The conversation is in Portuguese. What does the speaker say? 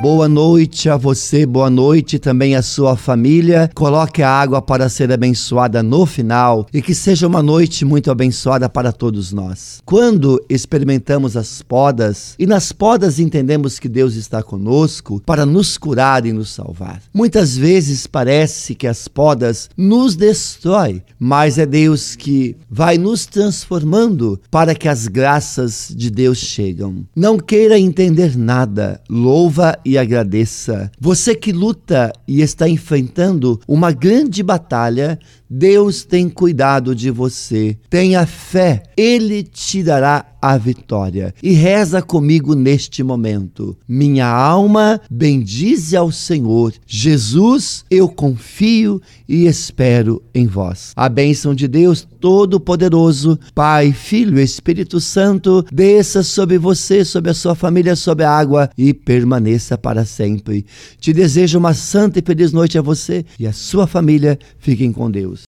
Boa noite a você, boa noite também à sua família. Coloque a água para ser abençoada no final e que seja uma noite muito abençoada para todos nós. Quando experimentamos as podas e nas podas entendemos que Deus está conosco para nos curar e nos salvar. Muitas vezes parece que as podas nos destrói, mas é Deus que vai nos transformando para que as graças de Deus chegam. Não queira entender nada, louva e agradeça. Você que luta e está enfrentando uma grande batalha, Deus tem cuidado de você. Tenha fé, Ele te dará a vitória. E reza comigo neste momento. Minha alma bendize ao Senhor. Jesus, eu confio e espero em vós. A bênção de Deus Todo-Poderoso, Pai, Filho e Espírito Santo, desça sobre você, sobre a sua família, sobre a água e permaneça para sempre. Te desejo uma santa e feliz noite a você e a sua família. Fiquem com Deus.